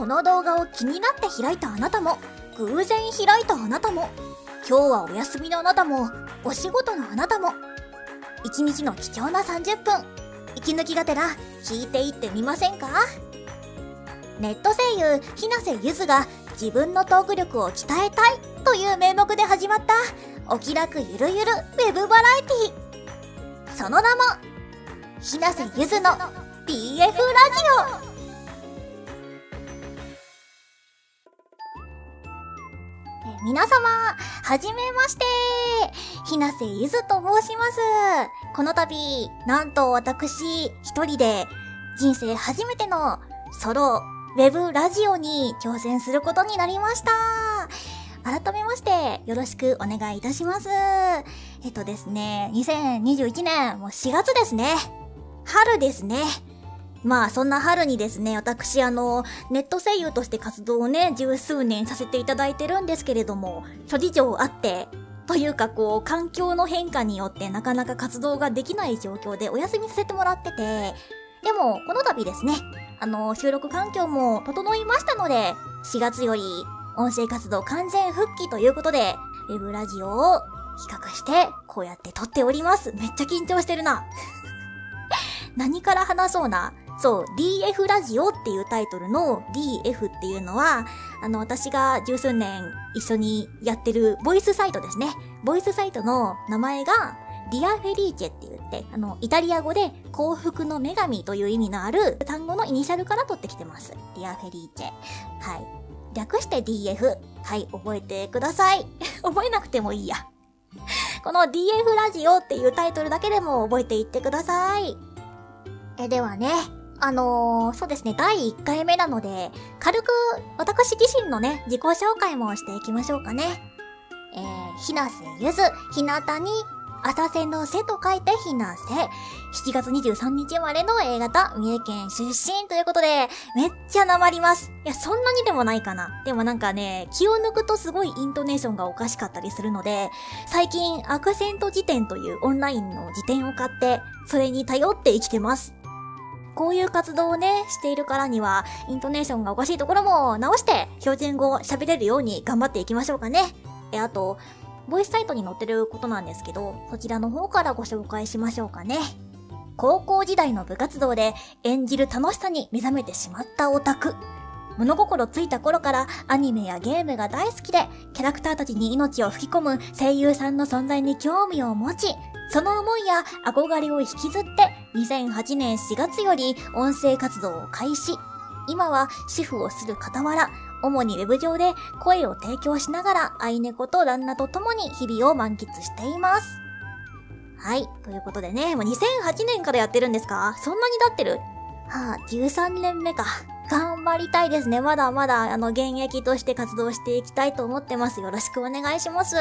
この動画を気になって開いたあなたも、偶然開いたあなたも、今日はお休みのあなたも、お仕事のあなたも、一日の貴重な30分、息抜きがてら聞いていってみませんか？ネット声優、ひなせゆずが自分のトーク力を鍛えたいという名目で始まったお気楽ゆるゆるウェブバラエティ。その名も、ひなせゆずの BF ラジオ。皆様、はじめまして。ひなせゆずと申します。この度、なんと私、一人で、人生初めてのソロウェブラジオに挑戦することになりました。改めまして、よろしくお願いいたします。えっとですね、2021年、もう4月ですね。春ですね。まあそんな春にですね、私あの、ネット声優として活動をね、十数年させていただいてるんですけれども、諸事情あって、というかこう、環境の変化によってなかなか活動ができない状況でお休みさせてもらってて、でも、この度ですね、あの、収録環境も整いましたので、4月より音声活動完全復帰ということで、ウェブラジオを比較して、こうやって撮っております。めっちゃ緊張してるな。何から話そうな。そう、DF ラジオっていうタイトルの DF っていうのは、あの、私が十数年一緒にやってるボイスサイトですね。ボイスサイトの名前が、ディアフェリーチェって言って、あの、イタリア語で幸福の女神という意味のある単語のイニシャルから取ってきてます。ディアフェリーチェ。はい。略して DF。はい、覚えてください。覚えなくてもいいや。この DF ラジオっていうタイトルだけでも覚えていってください。え、ではね、あのー、そうですね、第1回目なので、軽く私自身のね、自己紹介もしていきましょうかね。えー、ひなせゆず、ひなたに、浅瀬の瀬と書いてひなせ。7月23日生まれの A 型、三重県出身ということで、めっちゃ訛ります。いや、そんなにでもないかな。でもなんかね、気を抜くとすごいイントネーションがおかしかったりするので、最近アクセント辞典というオンラインの辞典を買って、それに頼って生きてます。こういう活動をね、しているからには、イントネーションがおかしいところも直して、標準語を喋れるように頑張っていきましょうかね。え、あと、ボイスサイトに載ってることなんですけど、そちらの方からご紹介しましょうかね。高校時代の部活動で演じる楽しさに目覚めてしまったオタク。物心ついた頃からアニメやゲームが大好きで、キャラクターたちに命を吹き込む声優さんの存在に興味を持ち、その思いや憧れを引きずって、2008年4月より音声活動を開始。今は主婦をする傍ら、主にウェブ上で声を提供しながら、愛猫と旦那と共に日々を満喫しています。はい。ということでね、もう2008年からやってるんですか？そんなに経ってる？はあ、13年目か。頑張りたいですね。まだまだ、あの、現役として活動していきたいと思ってます。よろしくお願いします。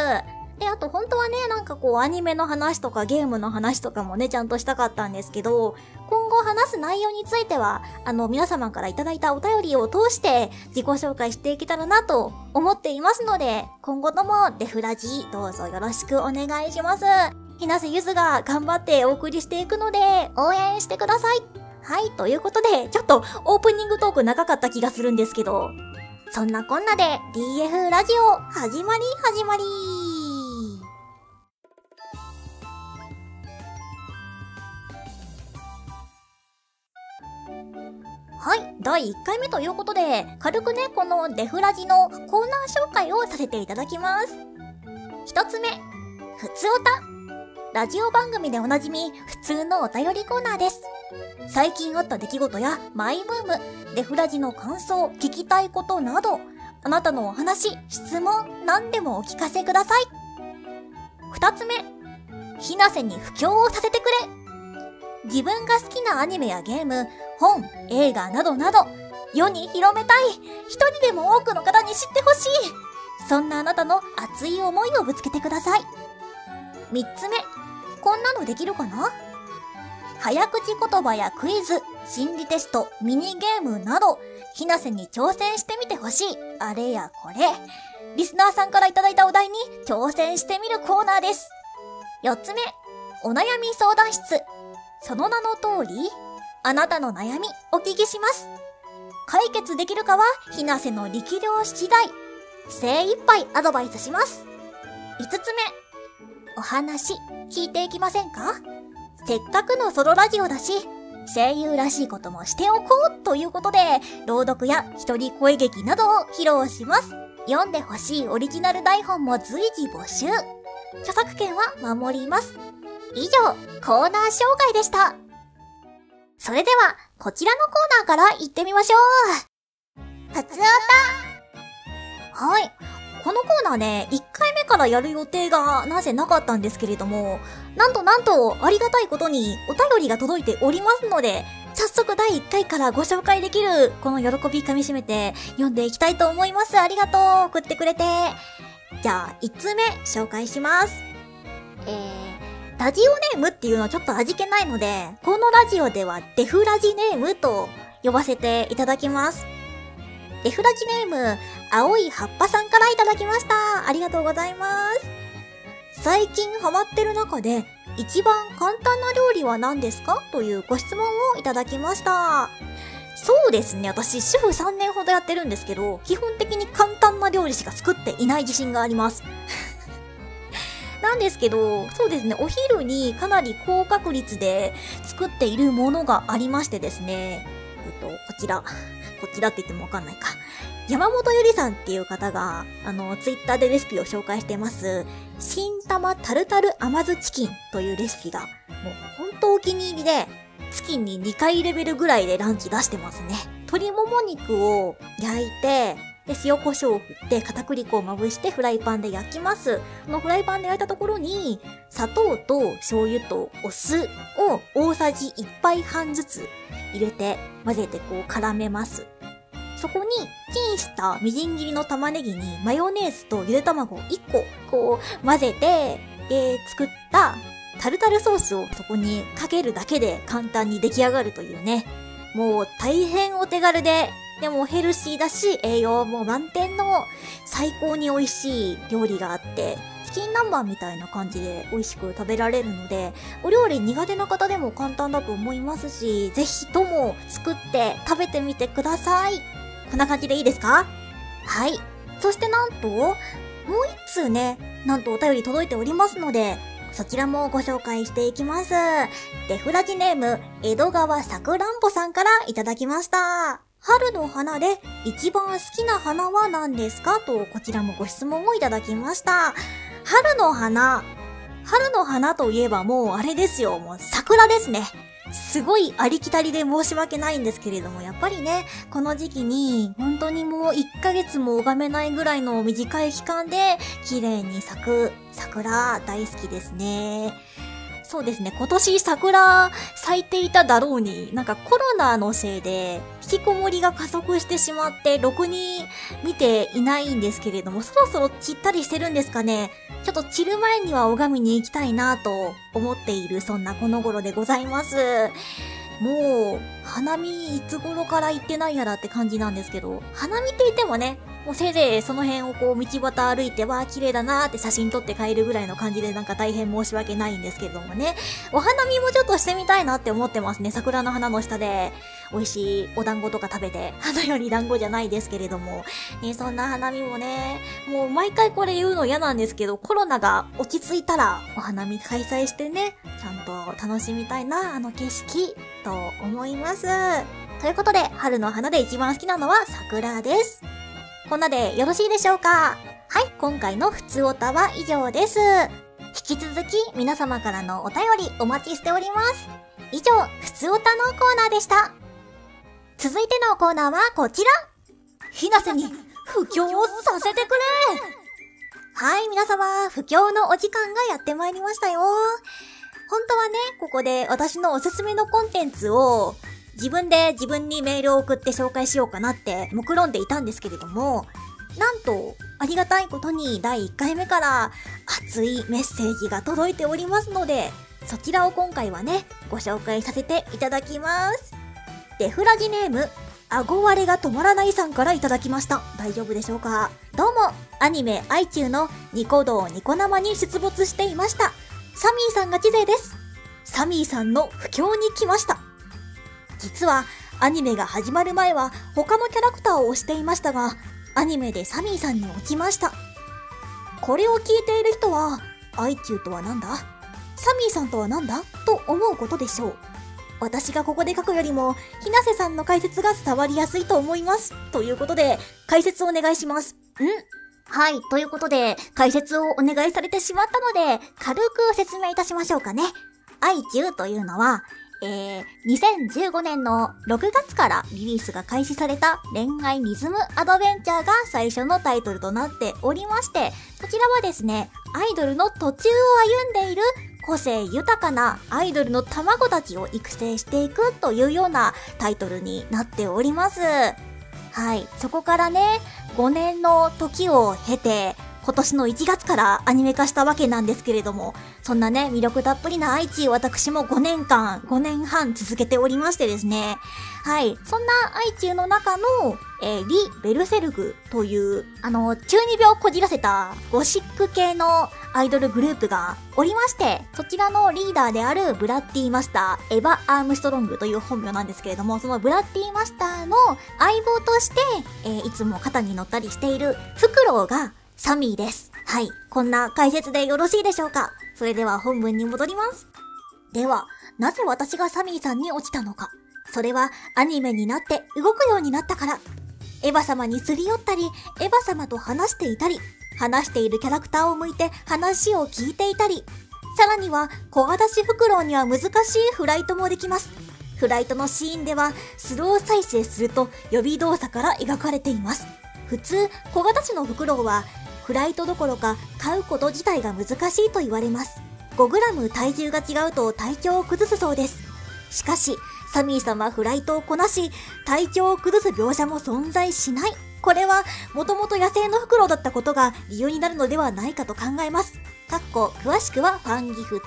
で、あと本当はね、なんかこうアニメの話とかゲームの話とかもね、ちゃんとしたかったんですけど、今後話す内容については、あの、皆様からいただいたお便りを通して自己紹介していけたらなと思っていますので、今後ともデフラジどうぞよろしくお願いします。ひなせゆずが頑張ってお送りしていくので、応援してください。はい、ということで、ちょっとオープニングトーク長かった気がするんですけど、そんなこんなで DF ラジオ始まり始まりはい、第1回目ということで、軽くね、このデフラジのコーナー紹介をさせていただきます。一つ目、ふつおた。ラジオ番組でおなじみ、普通のお便りコーナーです。最近あった出来事やマイブーム、デフラジの感想、聞きたいことなど、あなたのお話、質問、何でもお聞かせください。二つ目、ひなせに布教をさせてくれ。自分が好きなアニメやゲーム、本、映画などなど、世に広めたい、一人でも多くの方に知ってほしい。そんなあなたの熱い思いをぶつけてください。三つ目、こんなのできるかな？早口言葉やクイズ、心理テスト、ミニゲームなど、ひなせに挑戦してみてほしい。あれやこれ。リスナーさんからいただいたお題に挑戦してみるコーナーです。四つ目、お悩み相談室。その名の通り、あなたの悩みお聞きします。解決できるかは、ひなせの力量次第。精一杯アドバイスします。5つ目。お話、聞いていきませんか？せっかくのソロラジオだし、声優らしいこともしておこうということで、朗読や一人声劇などを披露します。読んでほしいオリジナル台本も随時募集。著作権は守ります。以上、コーナー紹介でした。それでは、こちらのコーナーから行ってみましょう。ふつおたはい。このコーナーね、1回目からやる予定がなぜなかったんですけれども、なんとなんとありがたいことにお便りが届いておりますので、早速第1回からご紹介できる、この喜び噛み締めて読んでいきたいと思います。ありがとう送ってくれて。じゃあ、1通目紹介します。えー、ラジオネームっていうのはちょっと味気ないので、このラジオではデフラジネームと呼ばせていただきます。デフラジネーム、青い葉っぱさんからいただきました。ありがとうございます。最近ハマってる中で、一番簡単な料理は何ですか？というご質問をいただきました。そうですね。私、主婦3年ほどやってるんですけど、基本的に簡単な料理しか作っていない自信があります。なんですけど、そうですね、お昼にかなり高確率で作っているものがありましてですね、えっと、こちら。こちらって言ってもわかんないか。山本ゆりさんっていう方が、あの、ツイッターでレシピを紹介してます、新玉タルタル甘酢チキンというレシピが、もう本当お気に入りで、月に2回レベルぐらいでランチ出してますね。鶏もも肉を焼いて、で、塩コショウを振って片栗粉をまぶしてフライパンで焼きます。このフライパンで焼いたところに、砂糖と醤油とお酢を大さじ1杯半ずつ入れて混ぜてこう絡めます。そこにチンしたみじん切りの玉ねぎにマヨネーズとゆで卵を1個こう混ぜて、で、作ったタルタルソースをそこにかけるだけで簡単に出来上がるというね。もう大変お手軽で、でもヘルシーだし栄養も満点の最高に美味しい料理があって、チキン南蛮みたいな感じで美味しく食べられるので、お料理苦手な方でも簡単だと思いますし、ぜひとも作って食べてみてください。こんな感じでいいですか？はい。そしてなんと、もう一通ね、なんとお便り届いておりますので、そちらもご紹介していきます。デフラジネーム、江戸川さくらんぼさんからいただきました。春の花で一番好きな花は何ですか？と、こちらもご質問をいただきました。春の花。春の花といえばもうあれですよ。もう桜ですね。すごいありきたりで申し訳ないんですけれども、やっぱりね、この時期に、本当にもう1ヶ月も拝めないぐらいの短い期間で、綺麗に咲く桜大好きですね。そうですね、今年桜咲いていただろうに、なんかコロナのせいで、引きこもりが加速してしまって、ろくに見ていないんですけれども、そろそろ散ったりしてるんですかね。ちょっと散る前には拝みに行きたいなと思っている、そんなこの頃でございます。もう、花見いつ頃から行ってないやらって感じなんですけど、花見って言ってもね、もうせいぜいその辺をこう道端歩いて、わー綺麗だなーって写真撮って帰るぐらいの感じでなんか大変申し訳ないんですけれどもね。お花見もちょっとしてみたいなって思ってますね。桜の花の下で美味しいお団子とか食べて、花より団子じゃないですけれども。ね、そんな花見もね、もう毎回これ言うの嫌なんですけど、コロナが落ち着いたらお花見開催してね、ちゃんと楽しみたいな、あの景色、と思います。ということで、春の花で一番好きなのは桜です。こんなでよろしいでしょうか？はい、今回のふつおたは以上です。引き続き皆様からのお便りお待ちしております。以上、ふつおたのコーナーでした。続いてのコーナーはこちら。ひなせに布教をさせてくれはい、皆様、布教のお時間がやってまいりましたよ。本当はね、ここで私のおすすめのコンテンツを自分で自分にメールを送って紹介しようかなって目論んでいたんですけれども、なんと、ありがたいことに第1回目から熱いメッセージが届いておりますので、そちらを今回はね、ご紹介させていただきます。デフラジネーム、顎割れが止まらないさんからいただきました。大丈夫でしょうか？どうも、アニメ、アイチューのニコ動ニコ生に出没していました。サミーさんが知勢です。サミーさんの不況に来ました。実は、アニメが始まる前は他のキャラクターを推していましたが、アニメでサミーさんに落ちました。これを聞いている人は、アイチューとは何だ？サミーさんとは何だ？と思うことでしょう。私がここで書くよりも、ひなせさんの解説が伝わりやすいと思います。ということで、解説をお願いします。んはい。ということで、解説をお願いされてしまったので、軽く説明いたしましょうかね。アイチューというのは、えー、2015年の6月からリリースが開始された恋愛リズムアドベンチャーが最初のタイトルとなっておりまして、こちらはですね、アイドルの途中を歩んでいる個性豊かなアイドルの卵たちを育成していくというようなタイトルになっております。はい。そこからね、5年の時を経て、今年の1月からアニメ化したわけなんですけれども、そんなね、魅力たっぷりな愛知私も5年間、5年半続けておりましてですね。はい。そんな愛知の中の、えー、リ・ベルセルグという、あの、中二病こじらせたゴシック系のアイドルグループがおりまして、そちらのリーダーであるブラッディマスター、エヴァ・アームストロングという本名なんですけれども、そのブラッディマスターの相棒として、えー、いつも肩に乗ったりしているフクロウがサミーです。はい。こんな解説でよろしいでしょうか？それでは本文に戻ります。では、なぜ私がサミーさんに落ちたのか？それはアニメになって動くようになったから。エヴァ様にすり寄ったり、エヴァ様と話していたり、話しているキャラクターを向いて話を聞いていたり、さらには小型しフクロウには難しいフライトもできます。フライトのシーンではスロー再生すると予備動作から描かれています。普通、小型種のフクロウはフライトどころか飼うこと自体が難しいと言われます。5g 体重が違うと体調を崩すそうです。しかし、サミーさんはフライトをこなし、体調を崩す描写も存在しない。これは、もともと野生のフクロウだったことが理由になるのではないかと考えます。かっこ、詳しくはファンギフ2。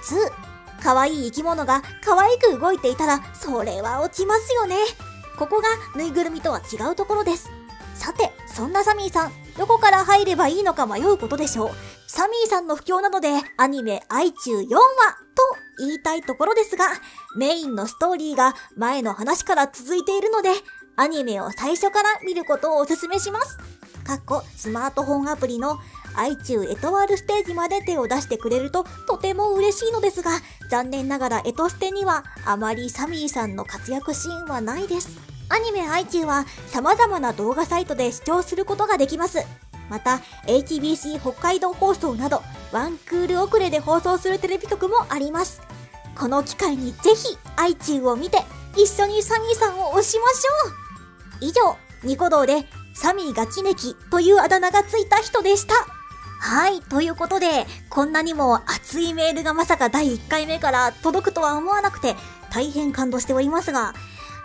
可愛い生き物が可愛く動いていたら、それは落ちますよね。ここがぬいぐるみとは違うところです。さて、そんなサミーさん、どこから入ればいいのか迷うことでしょう。サミーさんの不況なので、アニメ愛中4話と言いたいところですが、メインのストーリーが前の話から続いているので、アニメを最初から見ることをお勧めします。かっこスマートフォンアプリの愛中エトワールステージまで手を出してくれるととても嬉しいのですが、残念ながらエトステにはあまりサミーさんの活躍シーンはないです。アニメ iQ は様々な動画サイトで視聴することができます。また、HBC 北海道放送など、ワンクール遅れで放送するテレビ局もあります。この機会にぜひ iQ を見て、一緒にサミーさんを推しましょう以上、ニコ動でサミーガチネキというあだ名がついた人でした。はい。ということで、こんなにも熱いメールがまさか第1回目から届くとは思わなくて、大変感動しておりますが、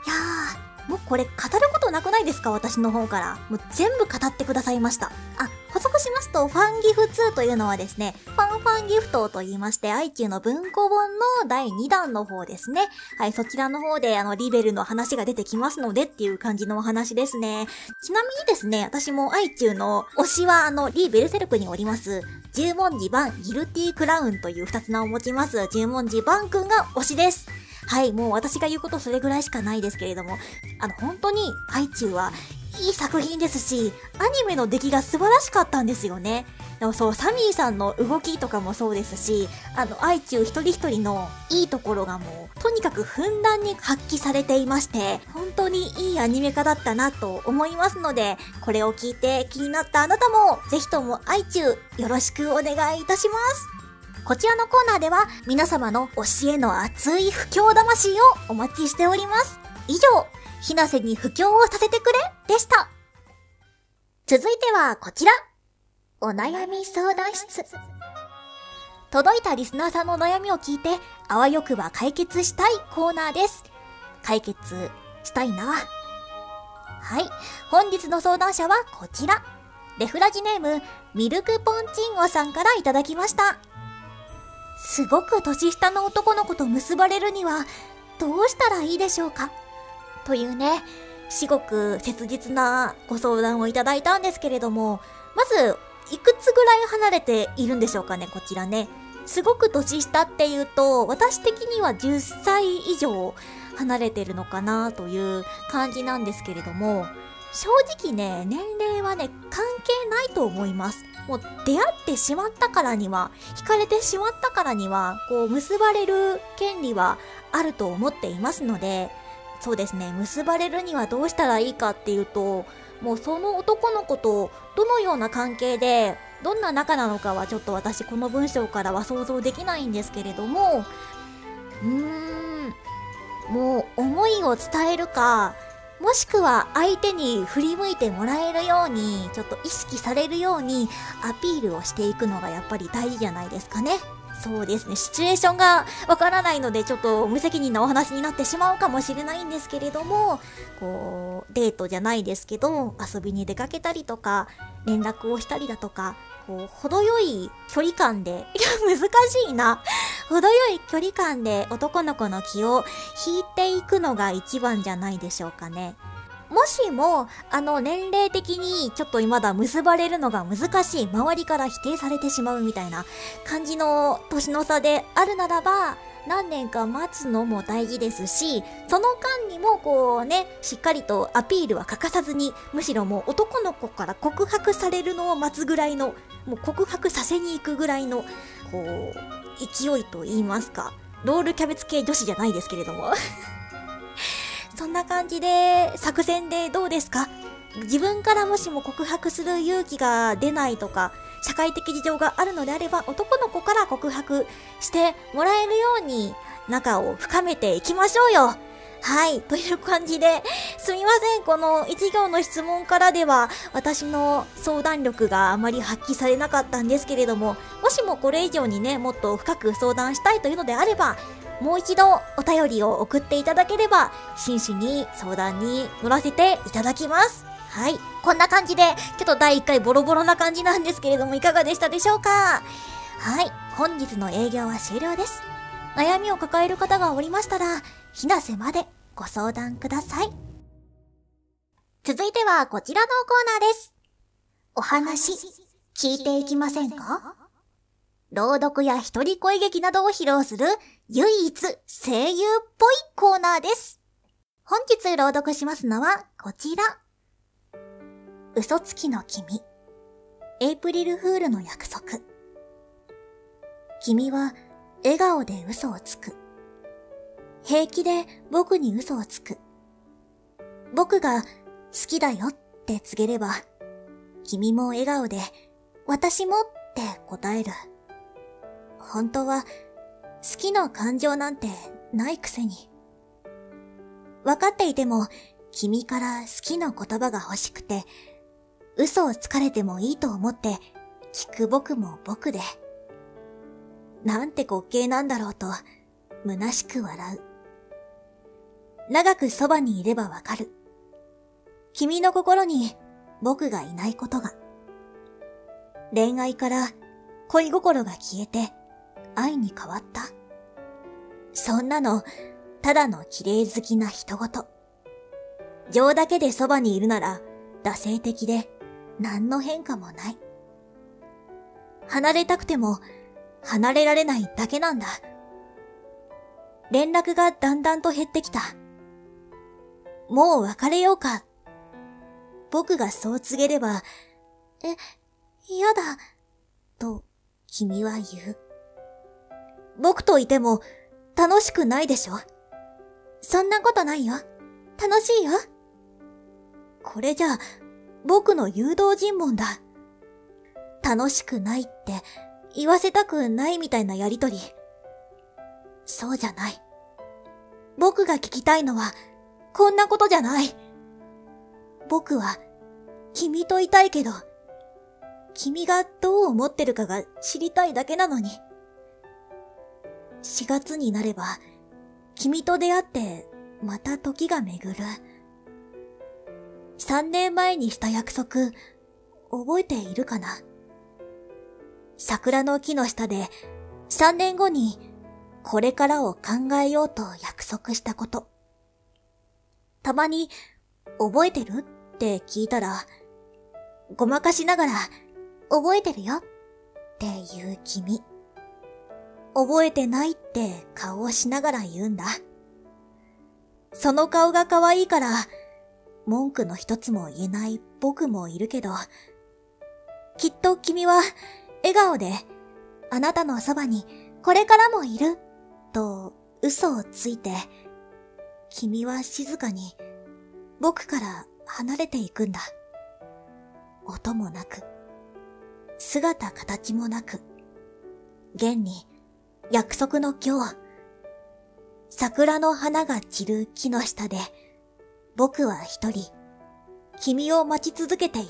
いやー、もうこれ語ることなくないですか？私の方から。もう全部語ってくださいました。あ、補足しますと、ファンギフ2というのはですね、ファンファンギフトと言いまして、IQ の文庫本の第2弾の方ですね。はい、そちらの方であの、リベルの話が出てきますのでっていう感じのお話ですね。ちなみにですね、私も IQ の推しはあの、リーベルセルクにおります、十文字版ギルティクラウンという二つ名を持ちます、十文字版くんが推しです。はい、もう私が言うことそれぐらいしかないですけれども、あの、本当に、ハイチュウはいい作品ですし、アニメの出来が素晴らしかったんですよね。でもそう、サミーさんの動きとかもそうですし、あの、アイチュウ一人一人のいいところがもう、とにかくふんだんに発揮されていまして、本当にいいアニメ化だったなと思いますので、これを聞いて気になったあなたも、ぜひともアイチュウよろしくお願いいたします。こちらのコーナーでは皆様の教えの熱い不況魂をお待ちしております。以上、ひなせに不況をさせてくれでした。続いてはこちら。お悩み相談室。届いたリスナーさんの悩みを聞いて、あわよくば解決したいコーナーです。解決したいな。はい。本日の相談者はこちら。レフラジネーム、ミルクポンチンゴさんからいただきました。すごく年下の男の子と結ばれるにはどうしたらいいでしょうか？というね、至極切実なご相談をいただいたんですけれども、まず、いくつぐらい離れているんでしょうかね、こちらね。すごく年下っていうと、私的には10歳以上離れてるのかなという感じなんですけれども、正直ね、年齢はね、関係ないと思います。もう出会ってしまったからには、惹かれてしまったからには、こう結ばれる権利はあると思っていますので、そうですね、結ばれるにはどうしたらいいかっていうと、もうその男の子とどのような関係で、どんな仲なのかはちょっと私この文章からは想像できないんですけれども、うーん、もう思いを伝えるか、もしくは相手に振り向いてもらえるように、ちょっと意識されるようにアピールをしていくのがやっぱり大事じゃないですかね。そうですね、シチュエーションがわからないので、ちょっと無責任なお話になってしまうかもしれないんですけれども、こう、デートじゃないですけど、遊びに出かけたりとか、連絡をしたりだとか、こう、程よい距離感で、いや、難しいな。程よい距離感で男の子の気を引いていくのが一番じゃないでしょうかね。もしも、あの、年齢的にちょっとまだ結ばれるのが難しい、周りから否定されてしまうみたいな感じの年の差であるならば、何年か待つのも大事ですし、その間にもこうね、しっかりとアピールは欠かさずに、むしろもう男の子から告白されるのを待つぐらいの、もう告白させに行くぐらいの、こう、勢いと言いますか、ロールキャベツ系女子じゃないですけれども そんな感じで、作戦でどうですか？自分からもしも告白する勇気が出ないとか、社会的事情があるのであれば、男の子から告白してもらえるように仲を深めていきましょうよ。はい。という感じで、すみません。この一行の質問からでは、私の相談力があまり発揮されなかったんですけれども、もしもこれ以上にね、もっと深く相談したいというのであれば、もう一度お便りを送っていただければ、真摯に相談に乗らせていただきます。はい。こんな感じで、ちょっと第1回ボロボロな感じなんですけれども、いかがでしたでしょうか？はい。本日の営業は終了です。悩みを抱える方がおりましたら、ひなせまでご相談ください。続いてはこちらのコーナーです。お話、聞いていきませんか？朗読や一人声劇などを披露する唯一声優っぽいコーナーです。本日朗読しますのはこちら。嘘つきの君。エイプリルフールの約束。君は笑顔で嘘をつく。平気で僕に嘘をつく。僕が好きだよって告げれば、君も笑顔で私もって答える。本当は好きの感情なんてないくせに。分かっていても、君から好きの言葉が欲しくて、嘘をつかれてもいいと思って聞く僕も僕で。なんて滑稽なんだろうと、虚しく笑う。長くそばにいればわかる。君の心に僕がいないことが。恋愛から恋心が消えて、愛に変わった。そんなの、ただの綺麗好きな人事。情だけでそばにいるなら、惰性的で、何の変化もない。離れたくても、離れられないだけなんだ。連絡がだんだんと減ってきた。もう別れようか。僕がそう告げれば、え、嫌だ、と君は言う。僕といても楽しくないでしょそんなことないよ。楽しいよ。これじゃ、僕の誘導尋問だ。楽しくないって言わせたくないみたいなやりとり。そうじゃない。僕が聞きたいのは、こんなことじゃない。僕は、君といたいけど、君がどう思ってるかが知りたいだけなのに。4月になれば、君と出会って、また時が巡る。3年前にした約束、覚えているかな桜の木の下で、3年後に、これからを考えようと約束したこと。たまに、覚えてる？って聞いたら、ごまかしながら、覚えてるよって言う君。覚えてないって顔をしながら言うんだ。その顔が可愛いから、文句の一つも言えない僕もいるけど、きっと君は笑顔で、あなたのそばにこれからもいる、と嘘をついて、君は静かに僕から離れていくんだ。音もなく、姿形もなく、現に約束の今日、桜の花が散る木の下で、僕は一人、君を待ち続けている。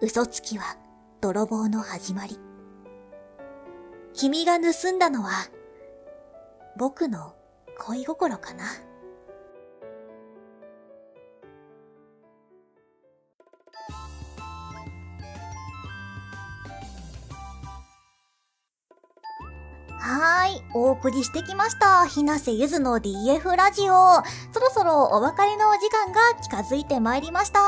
嘘つきは泥棒の始まり。君が盗んだのは、僕の恋心かな？はい。お送りしてきました。ひなせゆずの DF ラジオ。そろそろお別れのお時間が近づいてまいりました。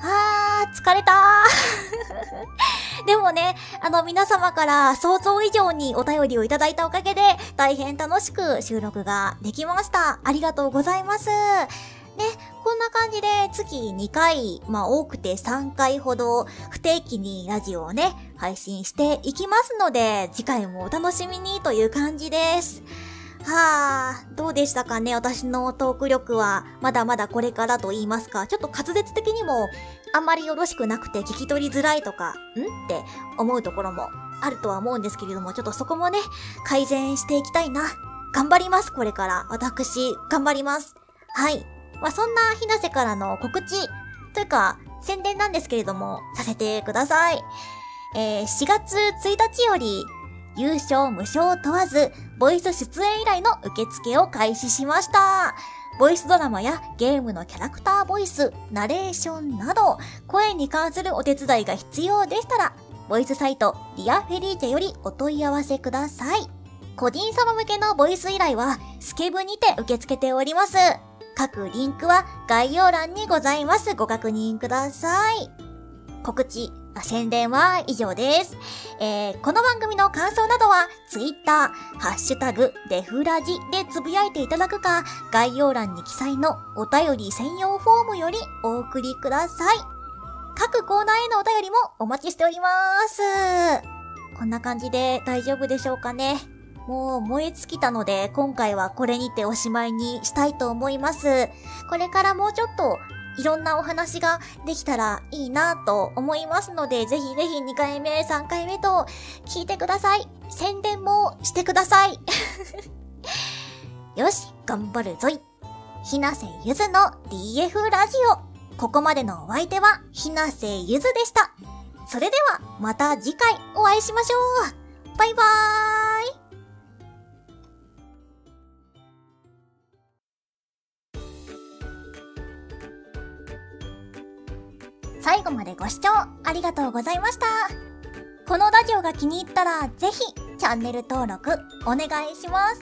あー、疲れたー でもね、あの皆様から想像以上にお便りをいただいたおかげで大変楽しく収録ができました。ありがとうございます。ね、こんな感じで月2回、まあ多くて3回ほど不定期にラジオをね、配信していきますので、次回もお楽しみにという感じです。はあ、どうでしたかね？私のトーク力は、まだまだこれからと言いますか、ちょっと滑舌的にも、あんまりよろしくなくて聞き取りづらいとか、ん？って思うところもあるとは思うんですけれども、ちょっとそこもね、改善していきたいな。頑張ります、これから。私、頑張ります。はい。まあ、そんなひなせからの告知というか、宣伝なんですけれども、させてください。えー、4月1日より、有償無償問わず、ボイス出演依頼の受付を開始しました。ボイスドラマやゲームのキャラクターボイス、ナレーションなど、声に関するお手伝いが必要でしたら、ボイスサイト、ディアフェリーチェよりお問い合わせください。個人様向けのボイス依頼は、スケブにて受け付けております。各リンクは概要欄にございます。ご確認ください。告知、宣伝は以上です。えー、この番組の感想などは、Twitter、ハッシュタグ、デフラジでつぶやいていただくか、概要欄に記載のお便り専用フォームよりお送りください。各コーナーへのお便りもお待ちしております。こんな感じで大丈夫でしょうかね。もう燃え尽きたので、今回はこれにておしまいにしたいと思います。これからもうちょっといろんなお話ができたらいいなと思いますので、ぜひぜひ2回目、3回目と聞いてください。宣伝もしてください。よし、頑張るぞい。ひなせゆずの DF ラジオ。ここまでのお相手はひなせゆずでした。それではまた次回お会いしましょう。バイバーイ。最後までご視聴ありがとうございました。このラジオが気に入ったらぜひチャンネル登録お願いします。